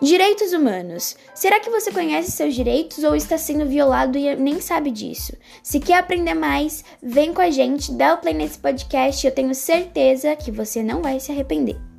Direitos humanos. Será que você conhece seus direitos ou está sendo violado e nem sabe disso? Se quer aprender mais, vem com a gente, dá o play nesse podcast, eu tenho certeza que você não vai se arrepender.